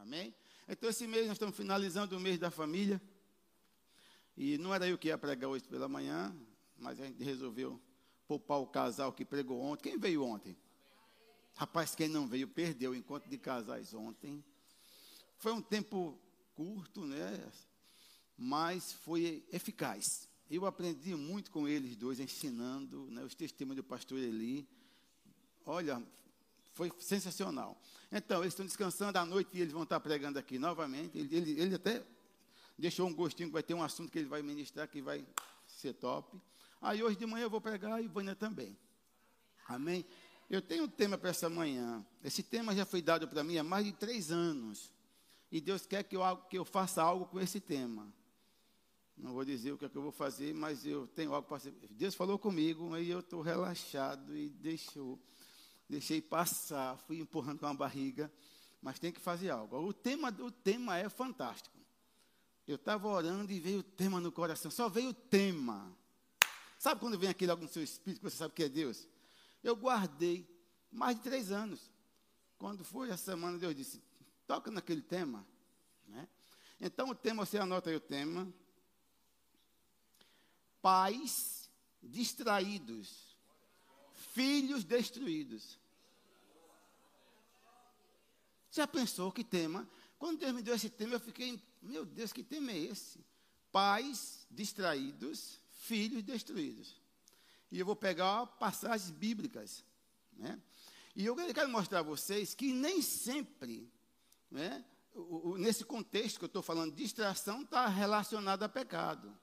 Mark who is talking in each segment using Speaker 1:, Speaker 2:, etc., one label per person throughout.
Speaker 1: Amém? Então, esse mês nós estamos finalizando o mês da família. E não era eu que ia pregar hoje pela manhã, mas a gente resolveu poupar o casal que pregou ontem. Quem veio ontem? Rapaz, quem não veio perdeu o encontro de casais ontem. Foi um tempo curto, né? Mas foi eficaz. Eu aprendi muito com eles dois, ensinando né, os testemunhos do pastor Eli. Olha, foi sensacional. Então, eles estão descansando à noite e eles vão estar pregando aqui novamente. Ele, ele, ele até deixou um gostinho que vai ter um assunto que ele vai ministrar que vai ser top. Aí hoje de manhã eu vou pregar e Vânia também. Amém? Eu tenho um tema para essa manhã. Esse tema já foi dado para mim há mais de três anos. E Deus quer que eu, que eu faça algo com esse tema. Não vou dizer o que é que eu vou fazer, mas eu tenho algo para fazer. Deus falou comigo, aí eu estou relaxado e deixou deixei passar, fui empurrando com a barriga, mas tem que fazer algo. O tema, o tema é fantástico. Eu estava orando e veio o tema no coração, só veio o tema. Sabe quando vem aquilo no seu espírito, que você sabe que é Deus? Eu guardei mais de três anos. Quando foi a semana, Deus disse, toca naquele tema. Né? Então o tema, você anota aí o tema. Pais distraídos, filhos destruídos. Já pensou que tema? Quando Deus me deu esse tema, eu fiquei, meu Deus, que tema é esse? Pais distraídos, filhos destruídos. E eu vou pegar passagens bíblicas. Né? E eu quero mostrar a vocês que nem sempre, né, o, o, nesse contexto que eu estou falando, distração está relacionada a pecado.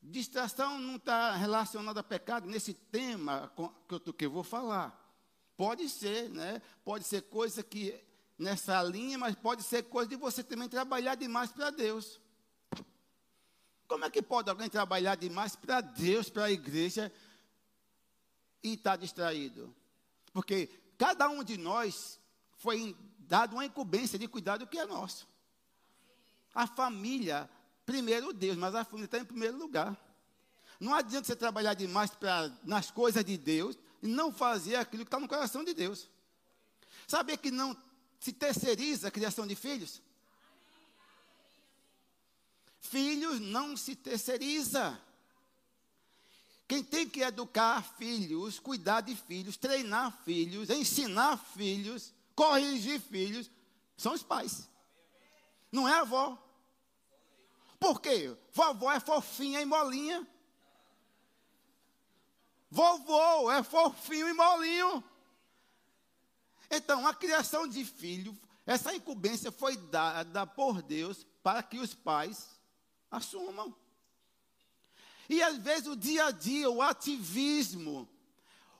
Speaker 1: Distração não está relacionada a pecado nesse tema que eu, que eu vou falar. Pode ser, né? Pode ser coisa que nessa linha, mas pode ser coisa de você também trabalhar demais para Deus. Como é que pode alguém trabalhar demais para Deus, para a igreja e estar tá distraído? Porque cada um de nós foi dado uma incumbência de cuidar do que é nosso. A família, primeiro Deus, mas a família está em primeiro lugar. Não adianta você trabalhar demais pra, nas coisas de Deus e não fazer aquilo que está no coração de Deus. Saber que não se terceiriza a criação de filhos? Filhos não se terceiriza. Quem tem que educar filhos, cuidar de filhos, treinar filhos, ensinar filhos, corrigir filhos, são os pais. Não é a avó. Por quê? Vovó é fofinha e molinha. Vovô é fofinho e molinho. Então, a criação de filho, essa incumbência foi dada por Deus para que os pais assumam. E às vezes o dia a dia, o ativismo,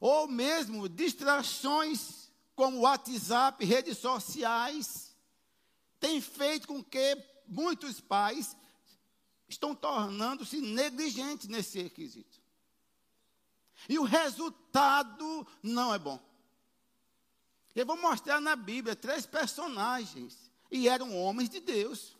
Speaker 1: ou mesmo distrações como WhatsApp, redes sociais, tem feito com que muitos pais estão tornando-se negligentes nesse requisito. E o resultado não é bom. Eu vou mostrar na Bíblia três personagens. E eram homens de Deus.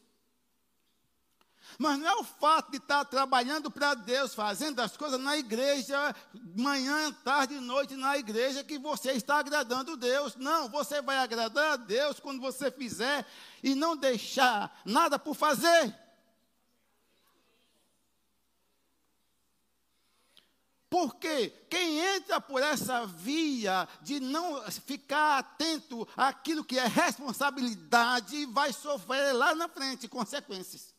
Speaker 1: Mas não é o fato de estar trabalhando para Deus, fazendo as coisas na igreja, manhã, tarde e noite na igreja, que você está agradando Deus. Não, você vai agradar a Deus quando você fizer e não deixar nada por fazer. Porque quem entra por essa via de não ficar atento àquilo que é responsabilidade vai sofrer lá na frente consequências.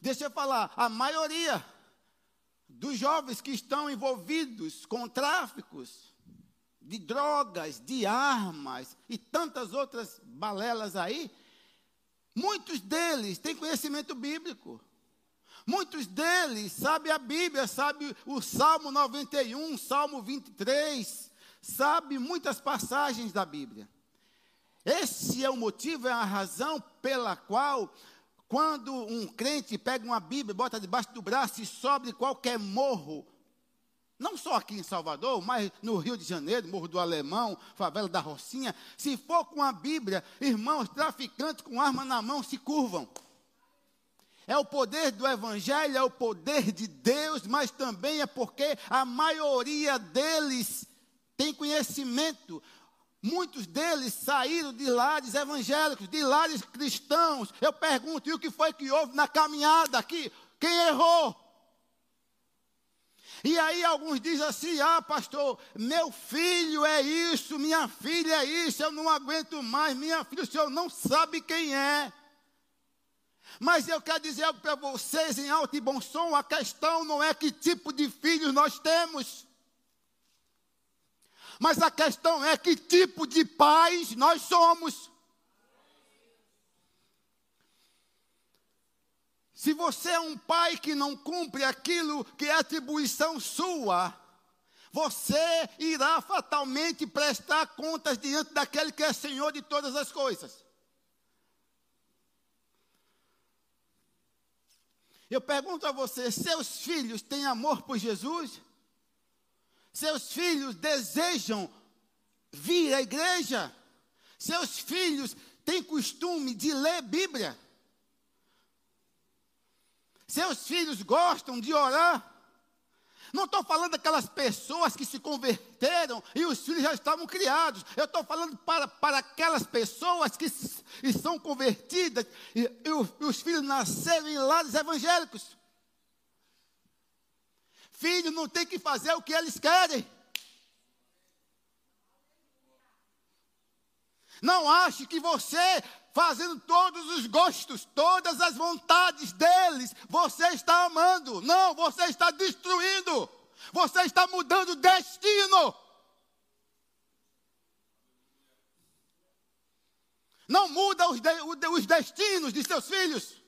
Speaker 1: Deixa eu falar, a maioria dos jovens que estão envolvidos com tráficos de drogas, de armas e tantas outras balelas aí, muitos deles têm conhecimento bíblico. Muitos deles sabem a Bíblia, sabem o Salmo 91, Salmo 23, sabem muitas passagens da Bíblia. Esse é o motivo, é a razão pela qual, quando um crente pega uma Bíblia, bota debaixo do braço e sobe qualquer morro, não só aqui em Salvador, mas no Rio de Janeiro, Morro do Alemão, Favela da Rocinha, se for com a Bíblia, irmãos traficantes com arma na mão se curvam. É o poder do Evangelho, é o poder de Deus, mas também é porque a maioria deles tem conhecimento. Muitos deles saíram de lares evangélicos, de lares cristãos. Eu pergunto, e o que foi que houve na caminhada aqui? Quem errou? E aí alguns dizem assim: ah, pastor, meu filho é isso, minha filha é isso, eu não aguento mais, minha filha, o senhor não sabe quem é. Mas eu quero dizer algo para vocês em alto e bom som: a questão não é que tipo de filhos nós temos. Mas a questão é que tipo de pais nós somos. Se você é um pai que não cumpre aquilo que é atribuição sua, você irá fatalmente prestar contas diante daquele que é Senhor de todas as coisas. Eu pergunto a você: seus filhos têm amor por Jesus? Seus filhos desejam vir à igreja? Seus filhos têm costume de ler Bíblia? Seus filhos gostam de orar? Não estou falando daquelas pessoas que se converteram e os filhos já estavam criados. Eu estou falando para, para aquelas pessoas que se, e são convertidas e, e, os, e os filhos nasceram em lares evangélicos. Filho não tem que fazer o que eles querem. Não ache que você, fazendo todos os gostos, todas as vontades deles, você está amando. Não, você está destruindo. Você está mudando o destino. Não muda os, de, os destinos de seus filhos.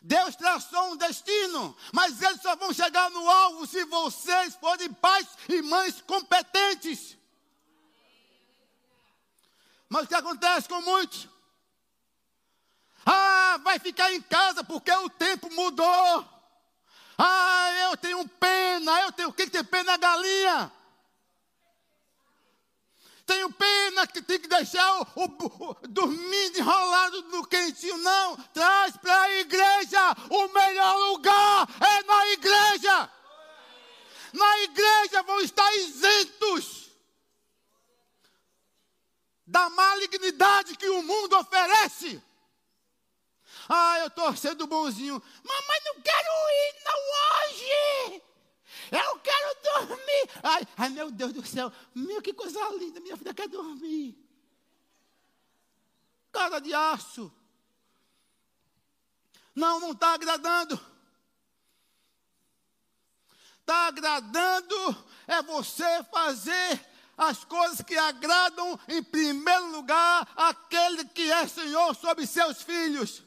Speaker 1: Deus traçou um destino, mas eles só vão chegar no alvo se vocês forem pais e mães competentes. Mas o que acontece com muitos? Ah, vai ficar em casa porque o tempo mudou. Ah, eu tenho pena, eu tenho o que tem pena a galinha? Tenho pena que tem que deixar o, o, o dormindo enrolado no quentinho. Não, traz para a igreja. O melhor lugar é na igreja. Na igreja vão estar isentos da malignidade que o mundo oferece. Ah, eu estou sendo bonzinho. Mamãe, não quero ir não hoje. Eu quero dormir. Ai, ai, meu Deus do céu. Meu, que coisa linda. Minha filha quer dormir. Cara de aço. Não, não está agradando. Está agradando é você fazer as coisas que agradam, em primeiro lugar, aquele que é Senhor sobre seus filhos.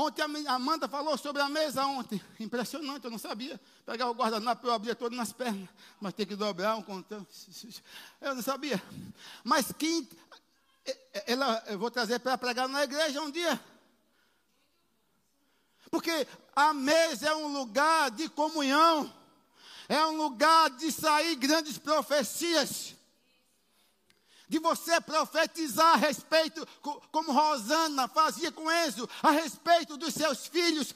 Speaker 1: Ontem a Amanda falou sobre a mesa ontem. Impressionante, eu não sabia. Pegar o guardanapo, eu abria todo nas pernas. Mas tem que dobrar um contão. Eu não sabia. Mas quem. Ela, eu vou trazer para pregar na igreja um dia. Porque a mesa é um lugar de comunhão. É um lugar de sair grandes profecias de você profetizar a respeito, como Rosana fazia com Enzo, a respeito dos seus filhos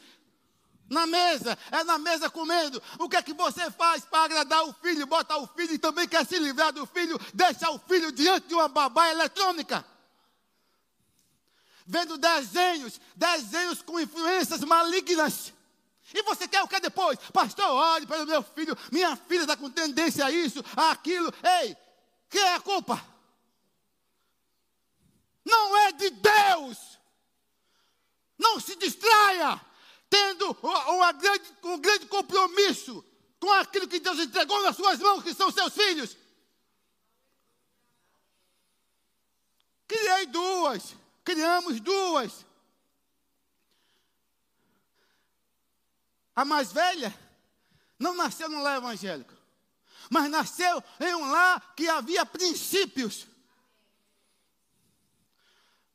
Speaker 1: na mesa, é na mesa comendo. O que é que você faz para agradar o filho? Bota o filho e também quer se livrar do filho, deixa o filho diante de uma babá eletrônica. Vendo desenhos, desenhos com influências malignas. E você quer o que depois? Pastor, olhe para o meu filho, minha filha está com tendência a isso, a aquilo. Ei, que é a culpa? Não é de Deus. Não se distraia, tendo uma grande, um grande compromisso com aquilo que Deus entregou nas suas mãos, que são seus filhos. Criei duas, criamos duas. A mais velha não nasceu num lar evangélico, mas nasceu em um lar que havia princípios.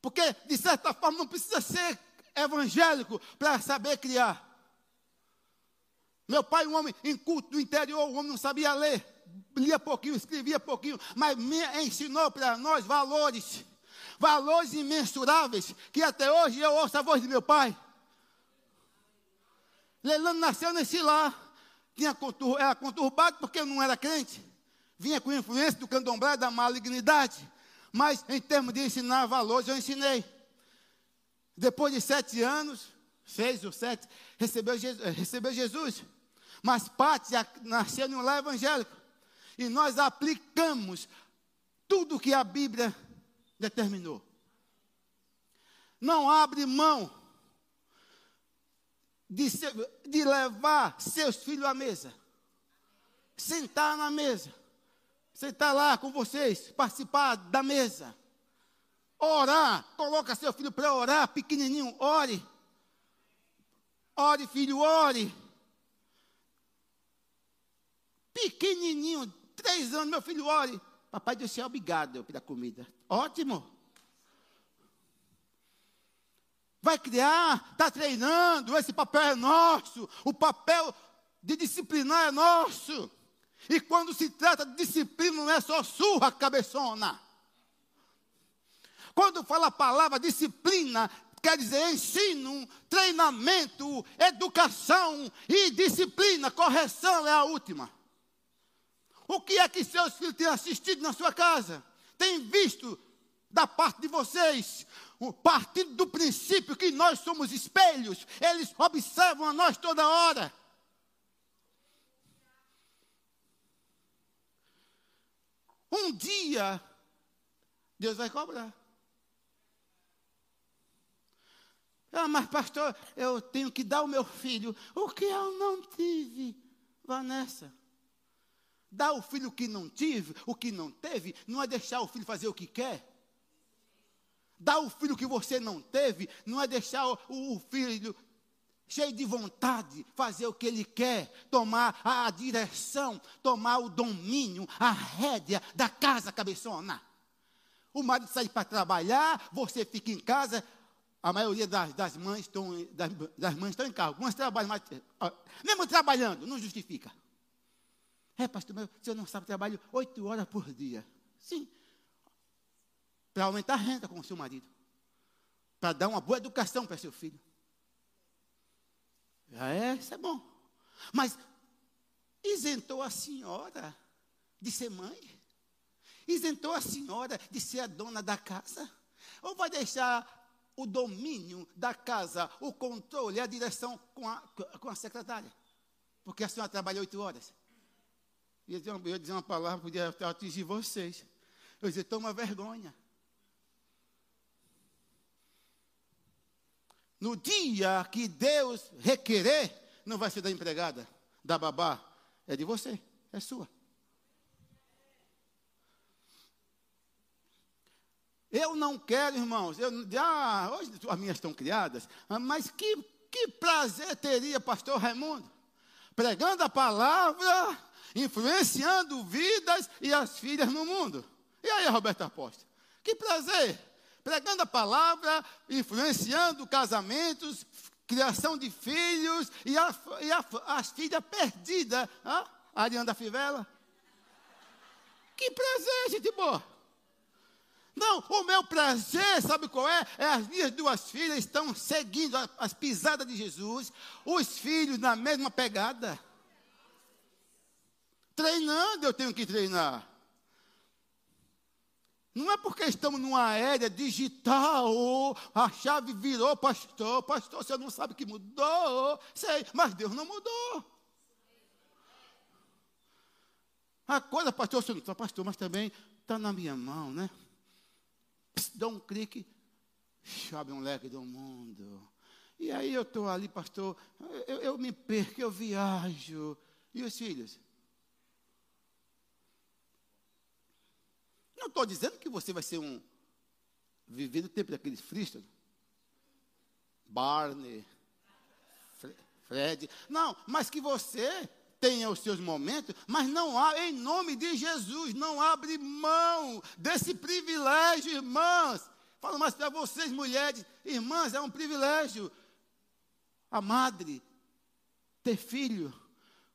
Speaker 1: Porque, de certa forma, não precisa ser evangélico para saber criar. Meu pai, um homem inculto do interior, o homem não sabia ler, lia pouquinho, escrevia pouquinho, mas me ensinou para nós valores, valores imensuráveis, que até hoje eu ouço a voz de meu pai. Leilano nasceu nesse lar, tinha era conturbado porque não era crente. vinha com influência do candomblé da malignidade. Mas em termos de ensinar valores, eu ensinei. Depois de sete anos, seis ou sete, recebeu Jesus. Eh, recebeu Jesus. Mas parte nasceu no lar evangélico. E nós aplicamos tudo que a Bíblia determinou. Não abre mão de, ser, de levar seus filhos à mesa. Sentar na mesa. Sentar lá com vocês, participar da mesa. Orar, coloca seu filho para orar, pequenininho, ore. Ore, filho, ore. Pequenininho, três anos, meu filho, ore. Papai do céu, obrigado pela comida. Ótimo. Vai criar, está treinando, esse papel é nosso. O papel de disciplinar é nosso. E quando se trata de disciplina, não é só surra, cabeçona. Quando fala a palavra disciplina, quer dizer ensino, treinamento, educação e disciplina. Correção é a última. O que é que seus filhos têm assistido na sua casa? Têm visto da parte de vocês? Partindo do princípio que nós somos espelhos, eles observam a nós toda hora. Um dia, Deus vai cobrar. Ah, mas pastor, eu tenho que dar ao meu filho o que eu não tive, Vanessa. Dar o filho que não tive, o que não teve, não é deixar o filho fazer o que quer. Dar o filho que você não teve, não é deixar o, o filho cheio de vontade, fazer o que ele quer, tomar a direção, tomar o domínio, a rédea da casa cabeçona. O marido sai para trabalhar, você fica em casa. A maioria das, das mães estão das, das, mães estão em carro. Algumas trabalham, mas mesmo trabalhando, não justifica. É, pastor, mas o senhor não sabe, trabalho oito horas por dia. Sim. Para aumentar a renda com o seu marido. Para dar uma boa educação para seu filho. Já é, isso é bom. Mas isentou a senhora de ser mãe? Isentou a senhora de ser a dona da casa? Ou vai deixar o domínio da casa, o controle, a direção com a, com a secretária? Porque a senhora trabalha oito horas. Eu ia dizer uma, palavra, podia atingir vocês. Eu ia dizer, toma vergonha. No dia que Deus requerer, não vai ser da empregada, da babá, é de você, é sua. Eu não quero, irmãos, eu, ah, hoje as minhas estão criadas, mas que, que prazer teria, pastor Raimundo, pregando a palavra, influenciando vidas e as filhas no mundo. E aí, Roberto Aposta? Que prazer! Pregando a palavra, influenciando casamentos, criação de filhos e, a, e a, as filhas perdidas. Ah, Ariana da Fivela. Que prazer, gente boa. Não, o meu prazer, sabe qual é? É as minhas duas filhas estão seguindo as pisadas de Jesus, os filhos na mesma pegada. Treinando, eu tenho que treinar. Não é porque estamos numa era digital, a chave virou, pastor, pastor, você não sabe que mudou. Sei, mas Deus não mudou. A coisa, pastor, você não está pastor, mas também está na minha mão, né? dá um clique, abre um leque do mundo. E aí eu estou ali, pastor, eu, eu me perco, eu viajo. E os filhos? Não estou dizendo que você vai ser um. Viver no tempo daqueles Friston. Barney. Fred. Não, mas que você tenha os seus momentos, mas não há, em nome de Jesus, não abre mão desse privilégio, irmãs. Falo mais para vocês, mulheres, irmãs, é um privilégio. A madre, ter filho,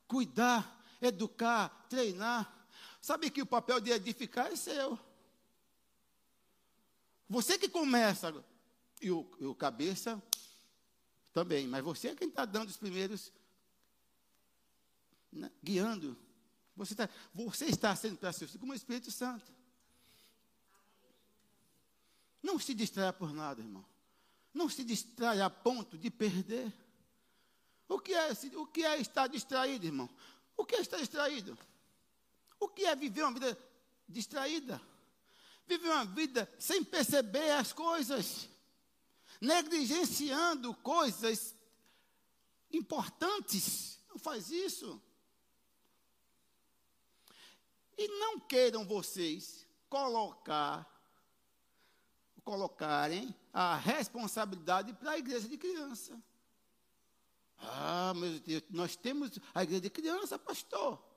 Speaker 1: cuidar, educar, treinar. Sabe que o papel de edificar é seu. Você que começa, e o, e o cabeça também, mas você é quem está dando os primeiros, né, guiando. Você está, você está sendo para filhos como o Espírito Santo. Não se distraia por nada, irmão. Não se distraia a ponto de perder. O que é, o que é estar distraído, irmão? O que é estar distraído? O que é viver uma vida distraída? Viver uma vida sem perceber as coisas, negligenciando coisas importantes. Não faz isso. E não queiram vocês colocar colocarem a responsabilidade para a igreja de criança. Ah, meu Deus, nós temos a igreja de criança, pastor.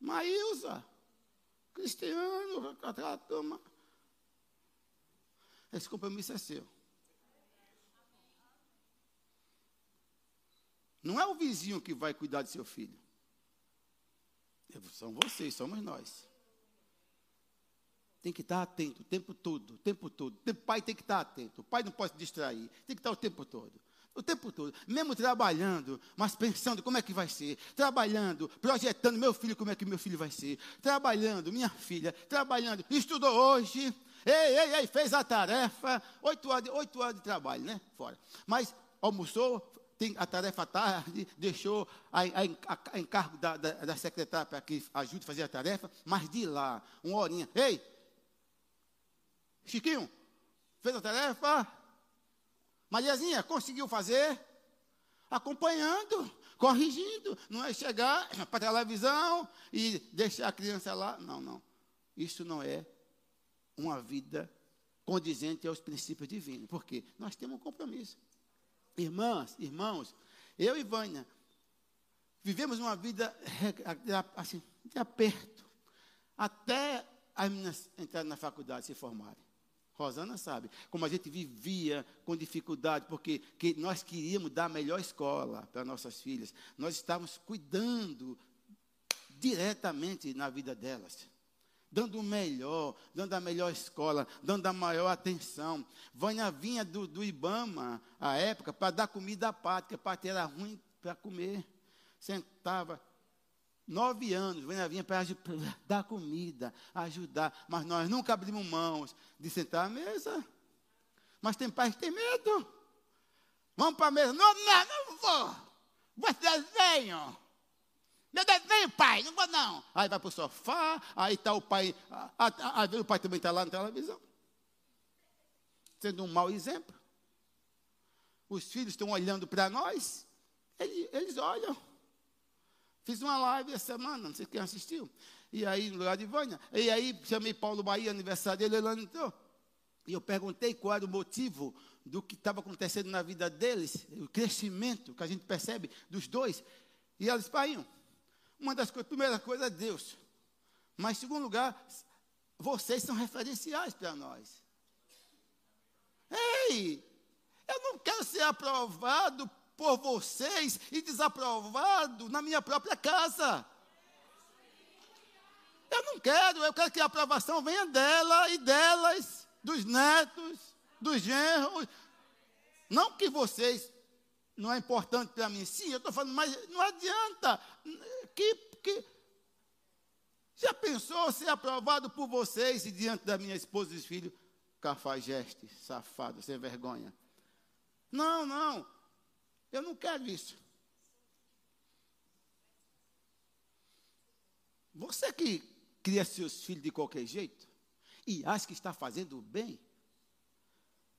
Speaker 1: Maísa, Cristiano, aquela. Esse compromisso é seu. Não é o vizinho que vai cuidar de seu filho. São vocês, somos nós. Tem que estar atento o tempo todo, o tempo todo. O pai tem que estar atento. O pai não pode se distrair. Tem que estar o tempo todo. O tempo todo. Mesmo trabalhando, mas pensando como é que vai ser. Trabalhando, projetando meu filho, como é que meu filho vai ser. Trabalhando, minha filha, trabalhando. Estudou hoje. Ei, ei, ei, fez a tarefa. Oito horas, oito horas de trabalho, né? Fora. Mas almoçou, tem a tarefa à tarde, deixou a, a, a encargo da, da, da secretária para que ajude a fazer a tarefa, mas de lá, uma horinha, ei, Chiquinho, fez a tarefa? Mariazinha, conseguiu fazer? Acompanhando, corrigindo, não é chegar para a televisão e deixar a criança lá. Não, não. Isso não é uma vida condizente aos princípios divinos. Por quê? Nós temos um compromisso. Irmãs, irmãos, eu e Vânia vivemos uma vida assim, de aperto, até as meninas entrarem na faculdade se formarem. Rosana sabe como a gente vivia com dificuldade, porque que nós queríamos dar a melhor escola para nossas filhas. Nós estávamos cuidando diretamente na vida delas. Dando o melhor, dando a melhor escola, dando a maior atenção. Vânia vinha do, do Ibama, à época, para dar comida à a pátria era ruim para comer. Sentava, Nove anos, Vânia vinha para dar comida, ajudar, mas nós nunca abrimos mãos de sentar à mesa. Mas tem pais que têm medo. Vamos para a mesa. Não, não, não vou. Vou desenho. Meu desenho, pai, não vou não. Aí vai para o sofá, aí está o pai, às vezes o pai também está lá na televisão. Sendo um mau exemplo. Os filhos estão olhando para nós, eles, eles olham. Fiz uma live essa semana, não sei quem assistiu. E aí, no lugar de Vânia. E aí, chamei Paulo Bahia, aniversário dele, ele entrou. E eu perguntei qual era o motivo do que estava acontecendo na vida deles, o crescimento que a gente percebe dos dois. E eles, pai, uma das coisas, primeira coisa é Deus. Mas, segundo lugar, vocês são referenciais para nós. Ei, eu não quero ser aprovado por vocês e desaprovado na minha própria casa. Eu não quero, eu quero que a aprovação venha dela e delas, dos netos, dos genros. Não que vocês não é importante para mim, sim, eu estou falando, mas não adianta. Que, que, já pensou ser aprovado por vocês e diante da minha esposa e filho, cafajeste, safado, sem vergonha? Não, não. Eu não quero isso. Você que cria seus filhos de qualquer jeito e acha que está fazendo bem,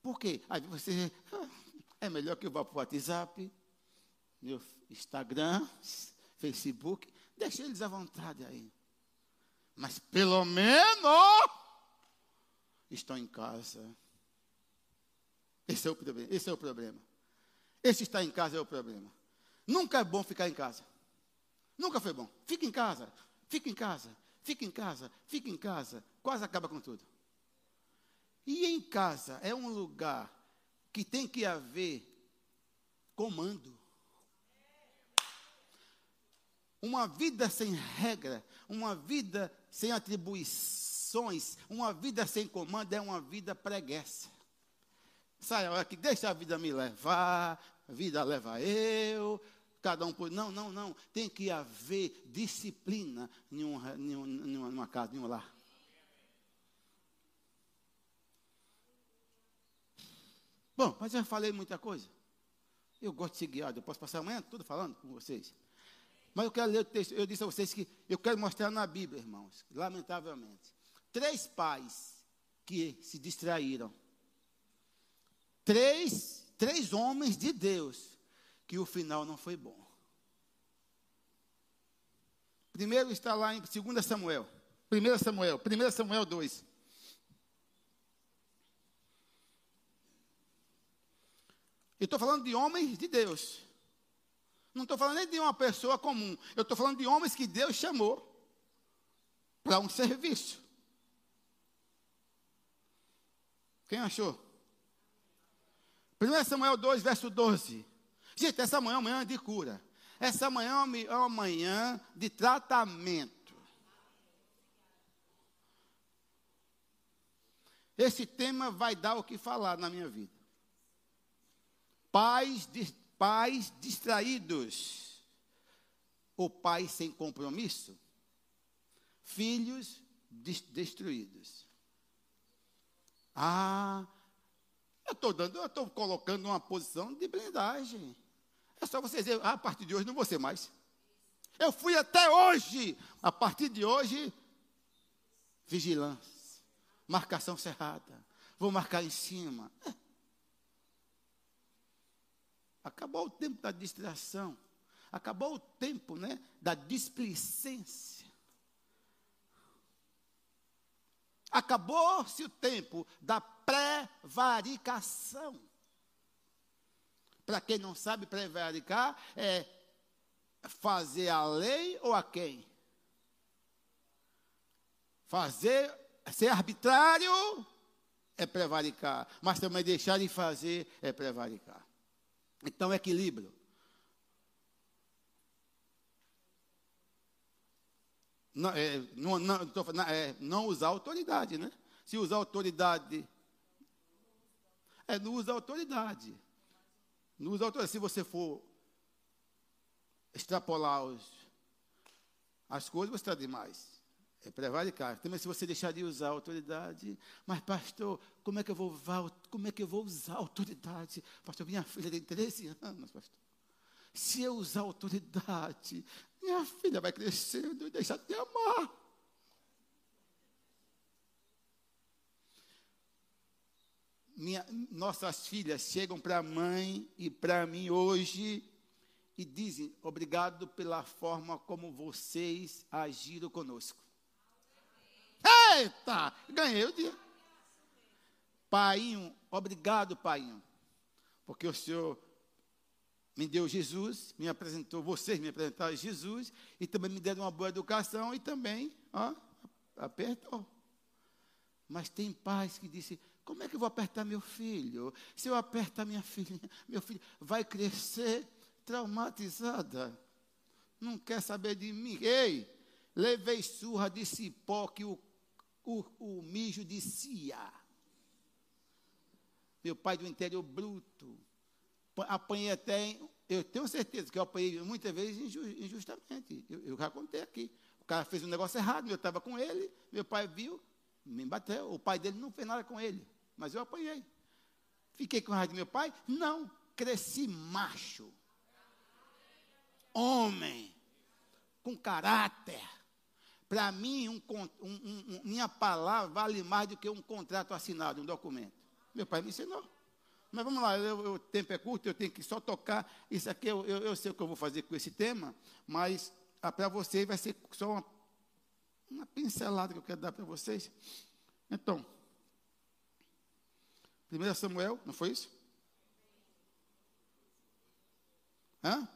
Speaker 1: por quê? Aí você ah, é melhor que eu vá para o WhatsApp, meu Instagram, Facebook, deixe eles à vontade aí. Mas pelo menos estão em casa. Esse é o problema. Esse é o problema. Esse estar em casa é o problema. Nunca é bom ficar em casa. Nunca foi bom. Fica em casa, fica em casa, fica em casa, fica em casa. Quase acaba com tudo. E em casa é um lugar que tem que haver comando. Uma vida sem regra, uma vida sem atribuições, uma vida sem comando é uma vida preguiça. Sai a hora que deixa a vida me levar, a vida leva eu, cada um por. Não, não, não. Tem que haver disciplina em uma, em uma, em uma casa, em um lar. Bom, mas eu falei muita coisa. Eu gosto de ser guiado. Eu posso passar amanhã tudo falando com vocês. Mas eu quero ler o texto. Eu disse a vocês que eu quero mostrar na Bíblia, irmãos, lamentavelmente. Três pais que se distraíram. Três, três homens de Deus que o final não foi bom. Primeiro está lá em 2 Samuel. 1 Samuel, 1 Samuel 2. Eu estou falando de homens de Deus. Não estou falando nem de uma pessoa comum. Eu estou falando de homens que Deus chamou para um serviço. Quem achou? 1 Samuel 2, verso 12. Gente, essa manhã é uma manhã de cura. Essa manhã é uma manhã de tratamento. Esse tema vai dar o que falar na minha vida. Pais, pais distraídos, ou pais sem compromisso, filhos destruídos. Ah, eu estou dando, eu estou colocando uma posição de blindagem. É só você dizer, ah, a partir de hoje não vou ser mais. Eu fui até hoje. A partir de hoje, vigilância, marcação cerrada. Vou marcar em cima. É. Acabou o tempo da distração. Acabou o tempo né, da displicência. Acabou-se o tempo da prevaricação. Para quem não sabe, prevaricar é fazer a lei ou a quem? Fazer, ser arbitrário é prevaricar, mas também deixar de fazer é prevaricar. Então, equilíbrio. Não, é, não, não, é, usar autoridade, né? Se usar autoridade. É, não usa autoridade. Não usa autoridade. Se você for extrapolar os, as coisas, você está demais. É prevaricar. Também se você deixar de usar a autoridade, mas pastor, como é que eu vou usar, como é que eu vou usar autoridade? Pastor, minha filha tem 13 anos, pastor. Se eu usar autoridade, minha filha vai crescendo e deixar de te amar. Minha, nossas filhas chegam para a mãe e para mim hoje e dizem: Obrigado pela forma como vocês agiram conosco. Eita, ganhei o dia. Painho, obrigado, Painho, porque o Senhor me deu Jesus, me apresentou, vocês me apresentaram Jesus, e também me deram uma boa educação e também, ó, apertou. Mas tem pais que dizem, como é que eu vou apertar meu filho? Se eu apertar minha filha, meu filho vai crescer traumatizada. Não quer saber de mim. Ei, levei surra de cipó que o o, o mijo. Meu pai do interior bruto. Apanhei até, eu tenho certeza que eu apanhei muitas vezes injustamente. Eu, eu já contei aqui. O cara fez um negócio errado, eu estava com ele, meu pai viu, me bateu. O pai dele não fez nada com ele, mas eu apanhei. Fiquei com raiva do meu pai? Não, cresci macho. Homem, com caráter para mim, um, um, um, minha palavra vale mais do que um contrato assinado, um documento. Meu pai me ensinou. Mas vamos lá, eu, o tempo é curto, eu tenho que só tocar. Isso aqui eu, eu, eu sei o que eu vou fazer com esse tema, mas ah, para vocês vai ser só uma, uma pincelada que eu quero dar para vocês. Então, 1 Samuel, não foi isso? Hã?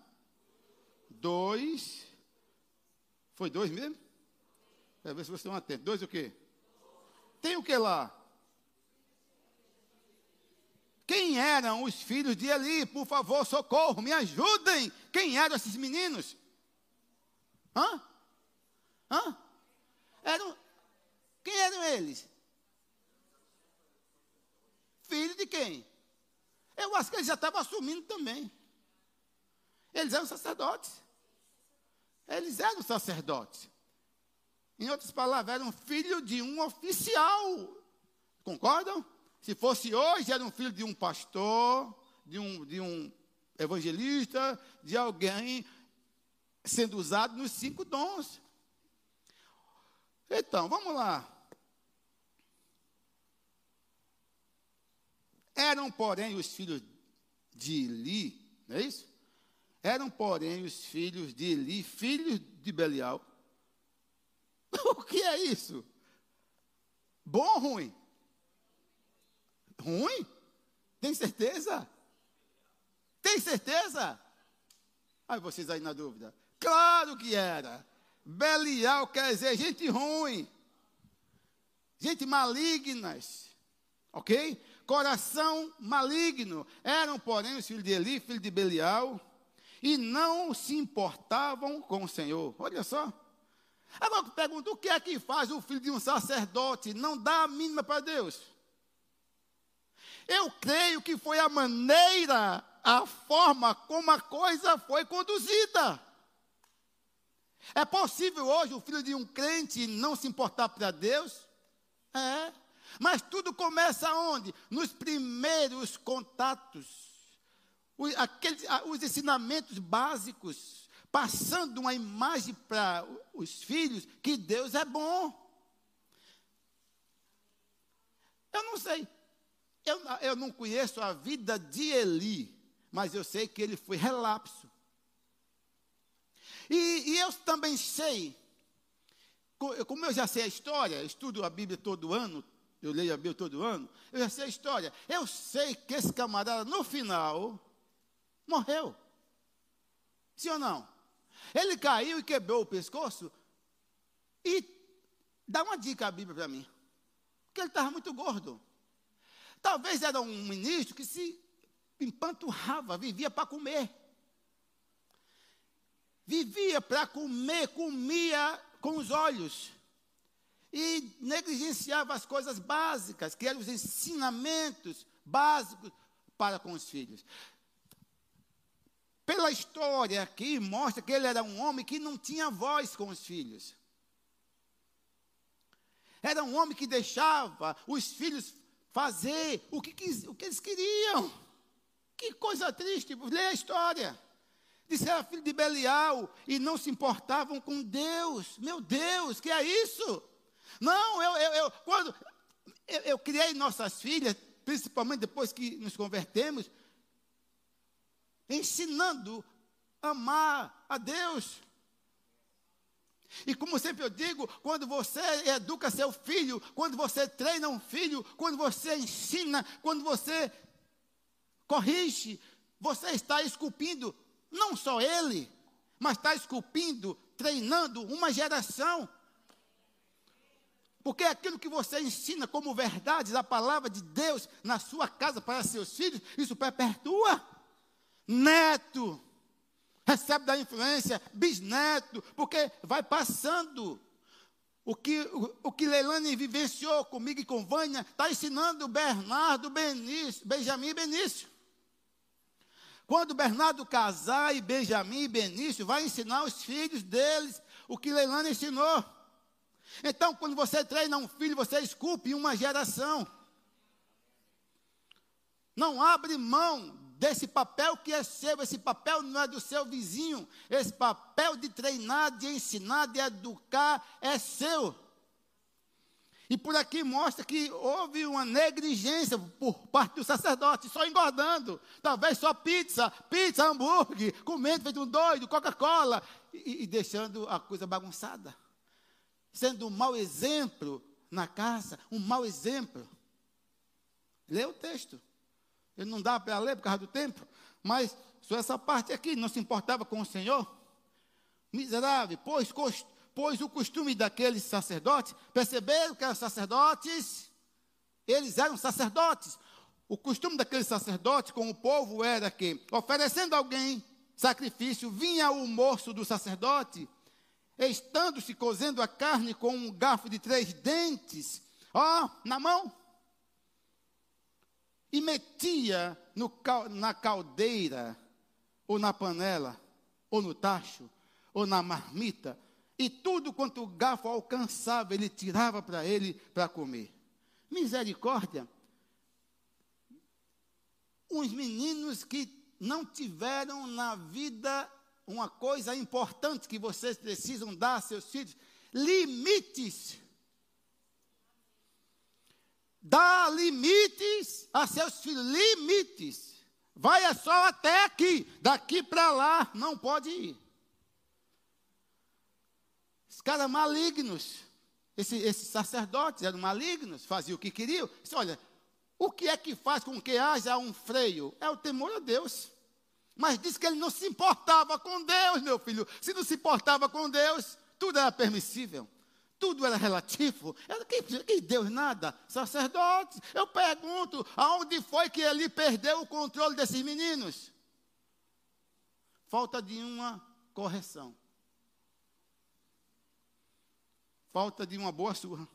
Speaker 1: Dois. Foi dois mesmo? Para ver se vocês estão atentos. Dois o quê? Tem o que lá? Quem eram os filhos de Eli? Por favor, socorro, me ajudem. Quem eram esses meninos? Hã? Hã? Eram, quem eram eles? Filho de quem? Eu acho que eles já estavam assumindo também. Eles eram sacerdotes. Eles eram sacerdotes. Em outras palavras, eram filho de um oficial. Concordam? Se fosse hoje, era um filho de um pastor, de um, de um evangelista, de alguém sendo usado nos cinco dons. Então, vamos lá. Eram, porém, os filhos de Eli, não é isso? Eram, porém, os filhos de Eli, filhos de Belial. O que é isso? Bom ou ruim? Ruim? Tem certeza? Tem certeza? Aí vocês aí na dúvida. Claro que era. Belial quer dizer gente ruim. Gente malignas. Ok? Coração maligno. Eram, porém, os filhos de Eli, filho de Belial. E não se importavam com o Senhor. Olha só. Agora eu pergunto: o que é que faz o filho de um sacerdote não dar a mínima para Deus? Eu creio que foi a maneira, a forma como a coisa foi conduzida. É possível hoje o filho de um crente não se importar para Deus? É. Mas tudo começa onde? Nos primeiros contatos. Os, aqueles, os ensinamentos básicos. Passando uma imagem para os filhos que Deus é bom. Eu não sei. Eu, eu não conheço a vida de Eli, mas eu sei que ele foi relapso. E, e eu também sei, como eu já sei a história, estudo a Bíblia todo ano, eu leio a Bíblia todo ano, eu já sei a história. Eu sei que esse camarada, no final, morreu. Sim ou não? Ele caiu e quebrou o pescoço. E dá uma dica à Bíblia para mim. Porque ele estava muito gordo. Talvez era um ministro que se empanturrava, vivia para comer. Vivia para comer, comia com os olhos. E negligenciava as coisas básicas, que eram os ensinamentos básicos para com os filhos. Pela história aqui, mostra que ele era um homem que não tinha voz com os filhos. Era um homem que deixava os filhos fazer o que, o que eles queriam. Que coisa triste, lê a história. Disse era filho de Belial e não se importavam com Deus. Meu Deus, que é isso? Não, eu, eu, eu quando eu, eu criei nossas filhas, principalmente depois que nos convertemos, ensinando a amar a Deus. E como sempre eu digo, quando você educa seu filho, quando você treina um filho, quando você ensina, quando você corrige, você está esculpindo não só ele, mas está esculpindo, treinando uma geração. Porque aquilo que você ensina como verdades, a palavra de Deus na sua casa para seus filhos, isso perpetua. Neto, recebe da influência, bisneto, porque vai passando. O que, o, o que Leilani vivenciou comigo e com Vânia, está ensinando Bernardo, Benício, Benjamin e Benício. Quando Bernardo casar e Benjamin e Benício, vai ensinar os filhos deles o que Leilani ensinou. Então, quando você treina um filho, você esculpe uma geração. Não abre mão desse papel que é seu, esse papel não é do seu vizinho, esse papel de treinar, de ensinar, de educar é seu. E por aqui mostra que houve uma negligência por parte do sacerdote, só engordando. Talvez só pizza, pizza, hambúrguer, comendo feito um doido, Coca-Cola, e, e deixando a coisa bagunçada. Sendo um mau exemplo na casa, um mau exemplo. Lê o texto. Ele não dá para ler por causa do tempo, mas só essa parte aqui, não se importava com o Senhor. Miserável, pois, pois o costume daqueles sacerdotes, perceberam que eram sacerdotes, eles eram sacerdotes. O costume daqueles sacerdotes com o povo era que, oferecendo alguém sacrifício, vinha o moço do sacerdote, estando-se cozendo a carne com um garfo de três dentes, ó, na mão, e metia no, na caldeira ou na panela ou no tacho, ou na marmita, e tudo quanto o garfo alcançava, ele tirava para ele para comer. Misericórdia. Uns meninos que não tiveram na vida uma coisa importante que vocês precisam dar a seus filhos: limites. Dá limites a seus filhos, limites. Vai é só até aqui, daqui para lá não pode ir. Os caras malignos, esses, esses, sacerdotes eram malignos, faziam o que queriam. Disse, olha, o que é que faz com que haja um freio? É o temor a Deus. Mas diz que ele não se importava com Deus, meu filho. Se não se importava com Deus, tudo era permissível. Tudo era relativo. Era que, que Deus nada. Sacerdotes. Eu pergunto, aonde foi que ele perdeu o controle desses meninos? Falta de uma correção. Falta de uma boa surra.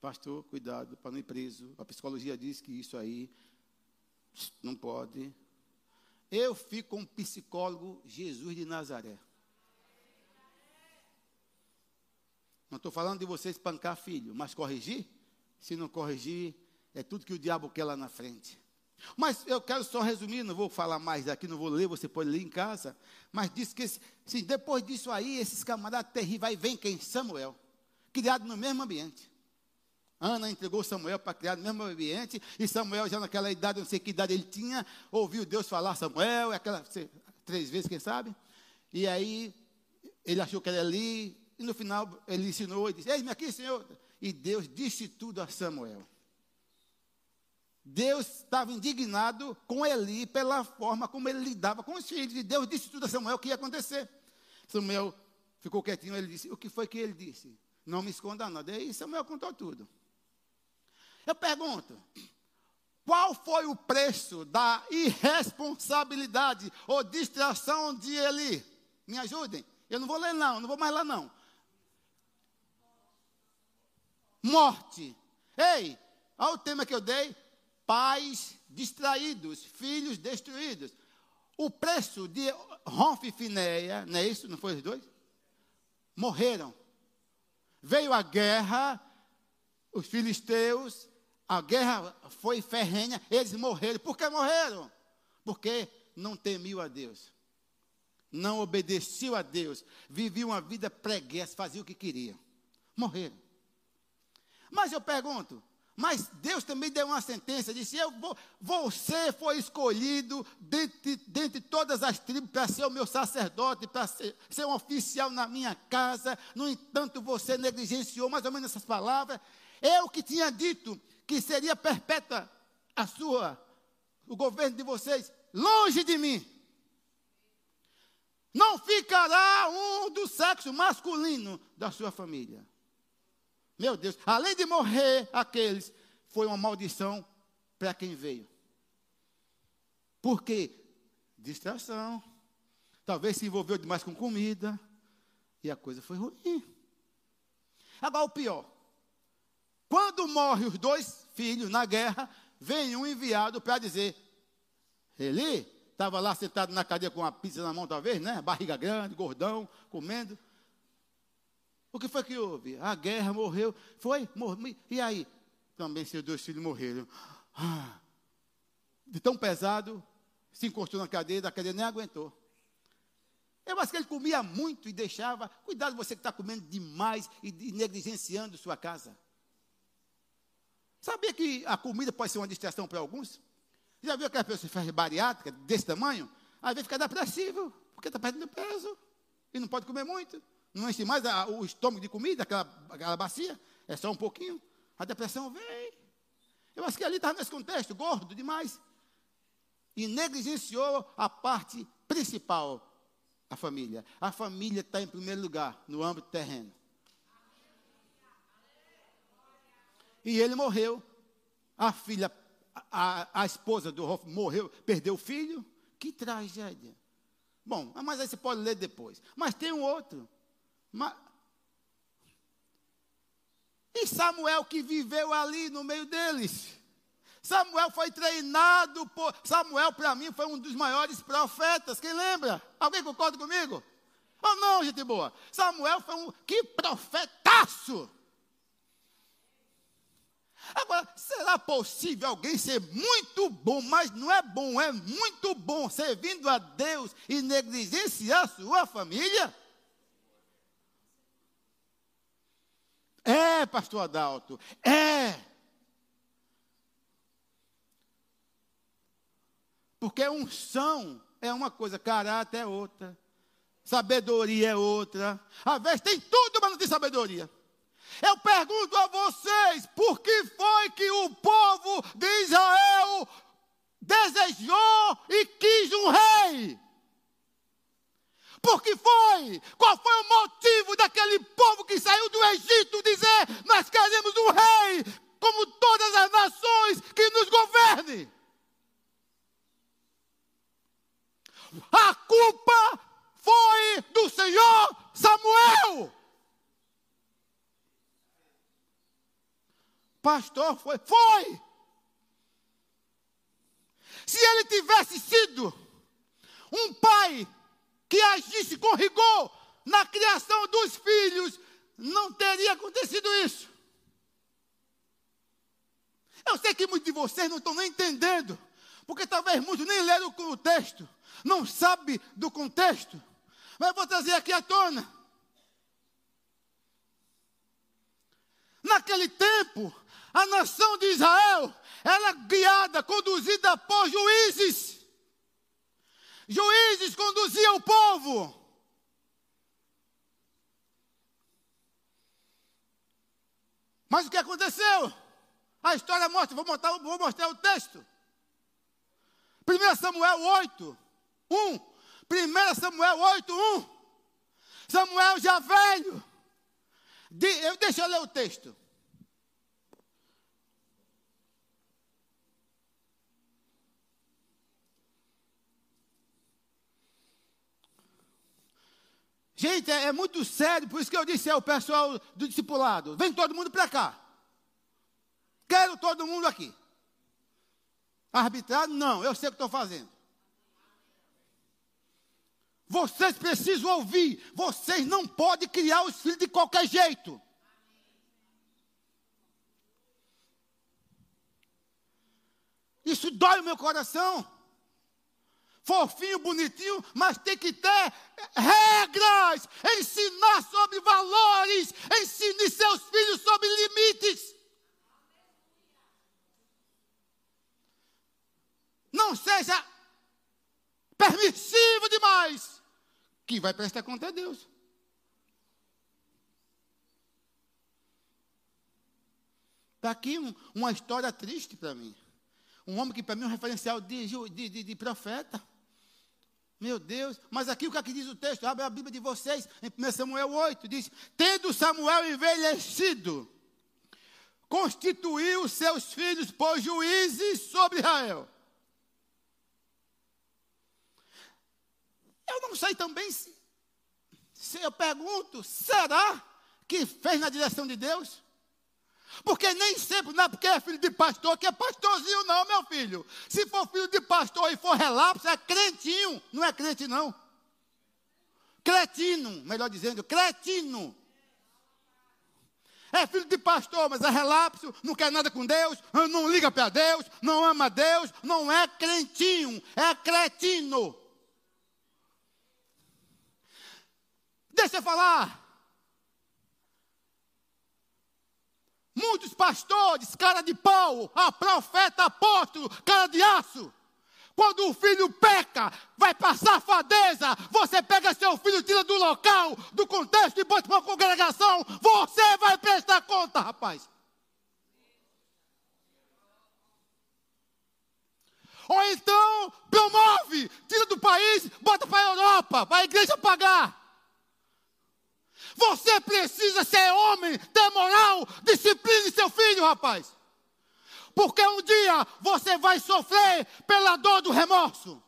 Speaker 1: Pastor, cuidado para não ir preso. A psicologia diz que isso aí não pode. Eu fico com um psicólogo Jesus de Nazaré. Não estou falando de você espancar filho, mas corrigir? Se não corrigir, é tudo que o diabo quer lá na frente. Mas eu quero só resumir, não vou falar mais aqui, não vou ler, você pode ler em casa. Mas diz que, sim, depois disso aí, esses camaradas terríveis, aí vem quem? Samuel, criado no mesmo ambiente. Ana entregou Samuel para criar no mesmo ambiente, e Samuel, já naquela idade, não sei que idade ele tinha, ouviu Deus falar Samuel, aquela, três vezes, quem sabe? E aí, ele achou que era ali, e no final ele ensinou e disse: Eis-me aqui, Senhor. E Deus disse tudo a Samuel. Deus estava indignado com Eli pela forma como ele lidava com os filhos. E Deus disse tudo a Samuel o que ia acontecer. Samuel ficou quietinho, ele disse: O que foi que ele disse? Não me esconda nada. E Samuel contou tudo. Eu pergunto: qual foi o preço da irresponsabilidade ou distração de Eli? Me ajudem. Eu não vou ler, não, não vou mais lá, não morte. Ei, olha o tema que eu dei: pais distraídos, filhos destruídos. O preço de Ronf e Fineia, não é isso? Não foi os dois? Morreram. Veio a guerra, os filisteus, a guerra foi ferrenha, eles morreram. Por que morreram? Porque não temiam a Deus. Não obedeciam a Deus. Viviam uma vida preguiça, faziam o que queriam. Morreram. Mas eu pergunto, mas Deus também deu uma sentença, disse: eu vou, Você foi escolhido dentre, dentre todas as tribos para ser o meu sacerdote, para ser, ser um oficial na minha casa. No entanto, você negligenciou mais ou menos essas palavras. Eu que tinha dito que seria perpétua a sua, o governo de vocês, longe de mim. Não ficará um do sexo masculino da sua família. Meu Deus, além de morrer aqueles, foi uma maldição para quem veio. Por quê? Distração. Talvez se envolveu demais com comida. E a coisa foi ruim. Agora o pior. Quando morrem os dois filhos na guerra, vem um enviado para dizer: Eli estava lá sentado na cadeia com uma pizza na mão, talvez, né? Barriga grande, gordão, comendo. O que foi que houve? A guerra morreu. Foi? Morreu. E aí? Também seus dois filhos morreram. Ah, de tão pesado, se encostou na cadeira, a cadeira nem aguentou. Eu acho que ele comia muito e deixava. Cuidado você que está comendo demais e, negligenciando sua casa. Sabia que a comida pode ser uma distração para alguns? Já viu aquela pessoa que faz bariátrica desse tamanho? Às vezes fica depressivo, porque está perdendo peso e não pode comer muito não enche mais a, o estômago de comida, aquela, aquela bacia, é só um pouquinho, a depressão vem. Eu acho que ali estava nesse contexto, gordo demais. E negligenciou a parte principal, a família. A família está em primeiro lugar, no âmbito terreno. E ele morreu. A filha, a, a esposa do Rolf morreu, perdeu o filho. Que tragédia. Bom, mas aí você pode ler depois. Mas tem um outro. Mas... E Samuel que viveu ali no meio deles. Samuel foi treinado por. Samuel, para mim, foi um dos maiores profetas. Quem lembra? Alguém concorda comigo? Ou não, gente boa? Samuel foi um. Que profetaço! Agora, será possível alguém ser muito bom, mas não é bom, é muito bom, servindo a Deus e negligenciar sua família? É, pastor Adalto, é. Porque unção é uma coisa, caráter é outra, sabedoria é outra. Às vezes tem tudo, mas não tem sabedoria. Eu pergunto a vocês, por que foi que o povo de Israel desejou e quis um rei? Por que foi? Qual foi o motivo daquele povo que saiu do Egito dizer: Nós queremos um rei, como todas as nações que nos governe? A culpa foi do Senhor Samuel. Pastor, foi? Foi! Se ele tivesse sido um pai que agisse com rigor na criação dos filhos, não teria acontecido isso. Eu sei que muitos de vocês não estão nem entendendo, porque talvez muitos nem leram o texto, não sabem do contexto. Mas eu vou trazer aqui à tona. Naquele tempo, a nação de Israel era guiada, conduzida por juízes. Juízes conduziam o povo. Mas o que aconteceu? A história mostra, vou mostrar, vou mostrar o texto. 1 Samuel 8, 1. 1 Samuel 8, 1. Samuel já velho. De, eu, deixa eu ler o texto. Gente, é, é, muito sério, por isso que eu disse ao pessoal do discipulado: vem todo mundo para cá. Quero todo mundo aqui. Arbitrado? Não, eu sei o que estou fazendo. Vocês precisam ouvir. Vocês não podem criar os filhos de qualquer jeito. Isso dói o meu coração fofinho, bonitinho, mas tem que ter regras, ensinar sobre valores, ensine seus filhos sobre limites. Não seja permissivo demais, que vai prestar conta a Deus. Está aqui um, uma história triste para mim. Um homem que para mim é um referencial de, de, de, de profeta. Meu Deus, mas aqui o que, é que diz o texto? Abre a Bíblia de vocês, em 1 Samuel 8, diz: Tendo Samuel envelhecido, constituiu seus filhos por juízes sobre Israel. Eu não sei também se, se eu pergunto, será que fez na direção de Deus? Porque nem sempre, não é porque é filho de pastor, que é pastorzinho, não, meu filho. Se for filho de pastor e for relapso, é crentinho, não é crente, não. Cretino, melhor dizendo, cretino. É filho de pastor, mas é relapso, não quer nada com Deus, não liga para Deus, não ama Deus, não é crentinho, é cretino. Deixa eu falar. Muitos pastores, cara de pau, a profeta, apóstolo, cara de aço. Quando o filho peca, vai passar fadeza, você pega seu filho, tira do local, do contexto e bota para uma congregação, você vai prestar conta, rapaz. Ou então, promove, tira do país, bota para a Europa, para a igreja pagar. Você precisa ser homem, ter moral, discipline seu filho, rapaz. Porque um dia você vai sofrer pela dor do remorso.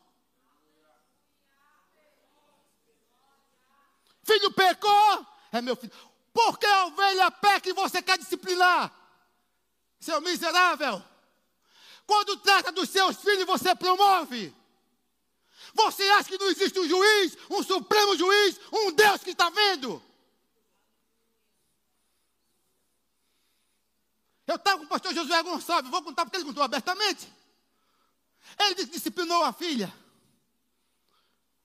Speaker 1: Filho pecou, é meu filho. Por que a ovelha peca e você quer disciplinar? Seu miserável. Quando trata dos seus filhos, você promove. Você acha que não existe um juiz, um supremo juiz, um Deus que está vendo? Eu estava com o pastor Josué Gonçalves, vou contar porque ele contou abertamente. Ele disciplinou a filha.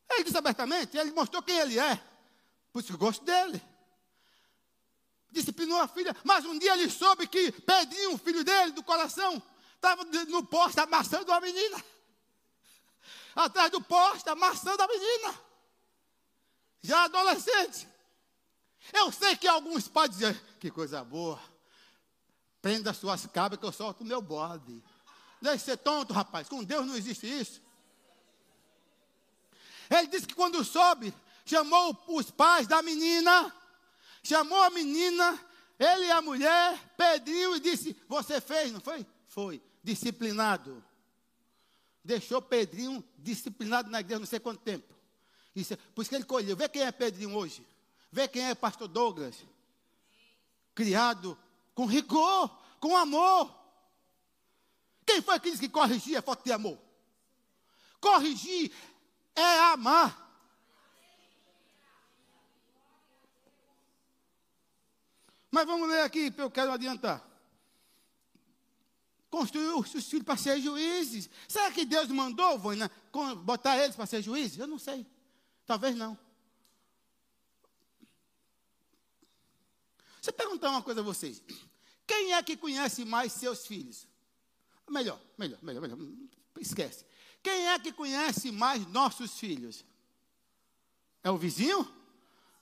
Speaker 1: Ele disse abertamente, ele mostrou quem ele é. Por isso que eu gosto dele. Disciplinou a filha, mas um dia ele soube que Pedrinho, o filho dele, do coração, estava no poste amassando a menina. Atrás do poste, amassando a menina. Já adolescente. Eu sei que alguns podem dizer, que coisa boa. Prenda as suas cabras que eu solto o meu bode. Deve ser tonto, rapaz. Com Deus não existe isso. Ele disse que quando soube, chamou os pais da menina, chamou a menina, ele e a mulher, pediu e disse: Você fez, não foi? Foi. Disciplinado. Deixou Pedrinho disciplinado na igreja não sei quanto tempo. Isso, por isso que ele colheu. Vê quem é Pedrinho hoje. Vê quem é pastor Douglas. Criado com rigor, com amor. Quem foi que disse que corrigir é falta de amor? Corrigir é amar. Mas vamos ler aqui, eu quero adiantar. Construiu os filhos para ser juízes. Será que Deus mandou, Voina, botar eles para ser juízes? Eu não sei. Talvez não. Deixa eu perguntar uma coisa a vocês. Quem é que conhece mais seus filhos? Melhor, melhor, melhor, melhor. Esquece. Quem é que conhece mais nossos filhos? É o vizinho?